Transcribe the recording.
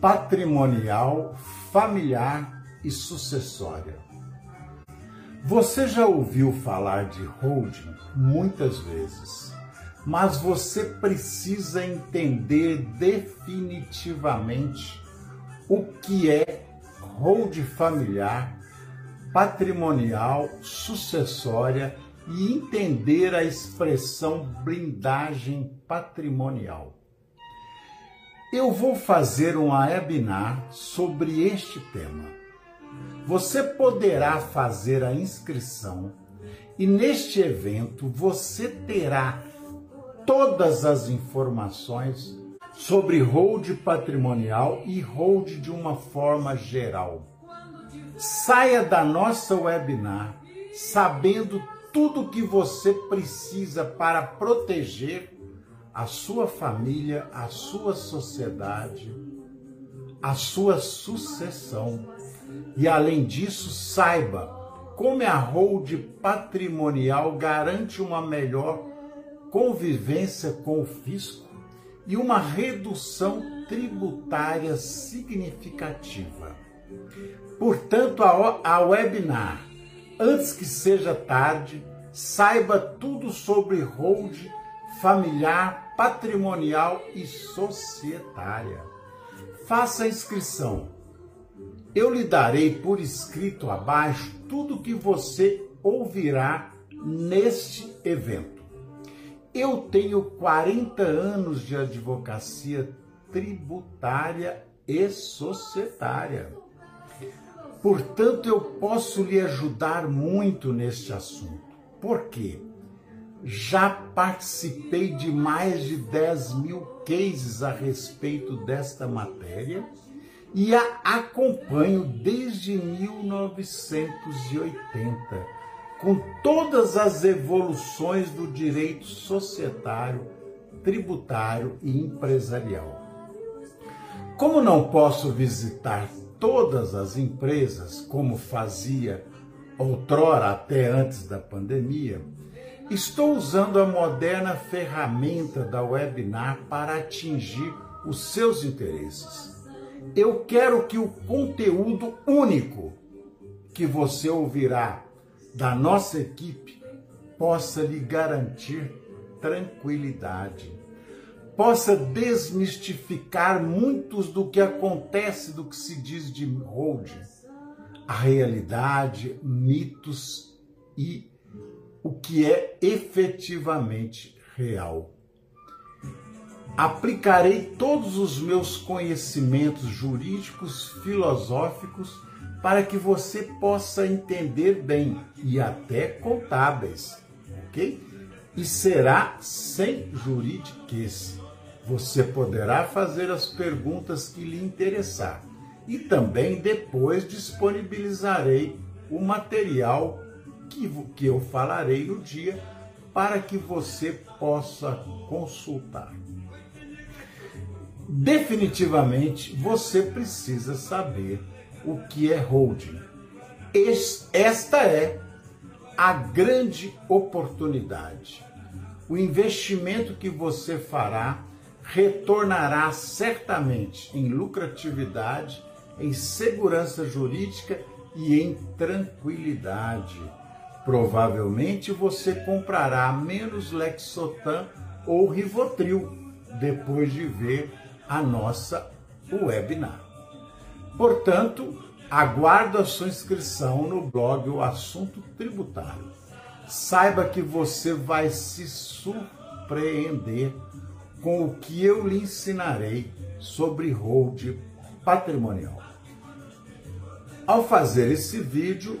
patrimonial, familiar e sucessória. Você já ouviu falar de holding muitas vezes, mas você precisa entender definitivamente o que é holding familiar, patrimonial, sucessória e entender a expressão blindagem patrimonial. Eu vou fazer um webinar sobre este tema. Você poderá fazer a inscrição e neste evento você terá todas as informações sobre hold patrimonial e hold de uma forma geral. Saia da nossa webinar sabendo tudo que você precisa para proteger a sua família, a sua sociedade, a sua sucessão. E além disso, saiba como a hold patrimonial garante uma melhor convivência com o fisco e uma redução tributária significativa. Portanto, a webinar, antes que seja tarde, saiba tudo sobre hold familiar, patrimonial e societária. Faça a inscrição. Eu lhe darei por escrito abaixo tudo o que você ouvirá neste evento. Eu tenho 40 anos de advocacia tributária e societária. Portanto, eu posso lhe ajudar muito neste assunto. Por quê? Já participei de mais de 10 mil cases a respeito desta matéria e a acompanho desde 1980, com todas as evoluções do direito societário, tributário e empresarial. Como não posso visitar todas as empresas, como fazia outrora até antes da pandemia, Estou usando a moderna ferramenta da webinar para atingir os seus interesses. Eu quero que o conteúdo único que você ouvirá da nossa equipe possa lhe garantir tranquilidade, possa desmistificar muitos do que acontece, do que se diz de hold, a realidade, mitos e o que é efetivamente real. Aplicarei todos os meus conhecimentos jurídicos, filosóficos, para que você possa entender bem e até contábeis, ok? E será sem juridiquês. Você poderá fazer as perguntas que lhe interessar e também depois disponibilizarei o material que, que eu falarei no dia para que você possa consultar. Definitivamente você precisa saber o que é holding. Esta é a grande oportunidade. O investimento que você fará retornará certamente em lucratividade, em segurança jurídica e em tranquilidade Provavelmente você comprará menos Lexotan ou Rivotril depois de ver a nossa webinar. Portanto, aguardo a sua inscrição no blog O Assunto Tributário. Saiba que você vai se surpreender com o que eu lhe ensinarei sobre hold patrimonial. Ao fazer esse vídeo,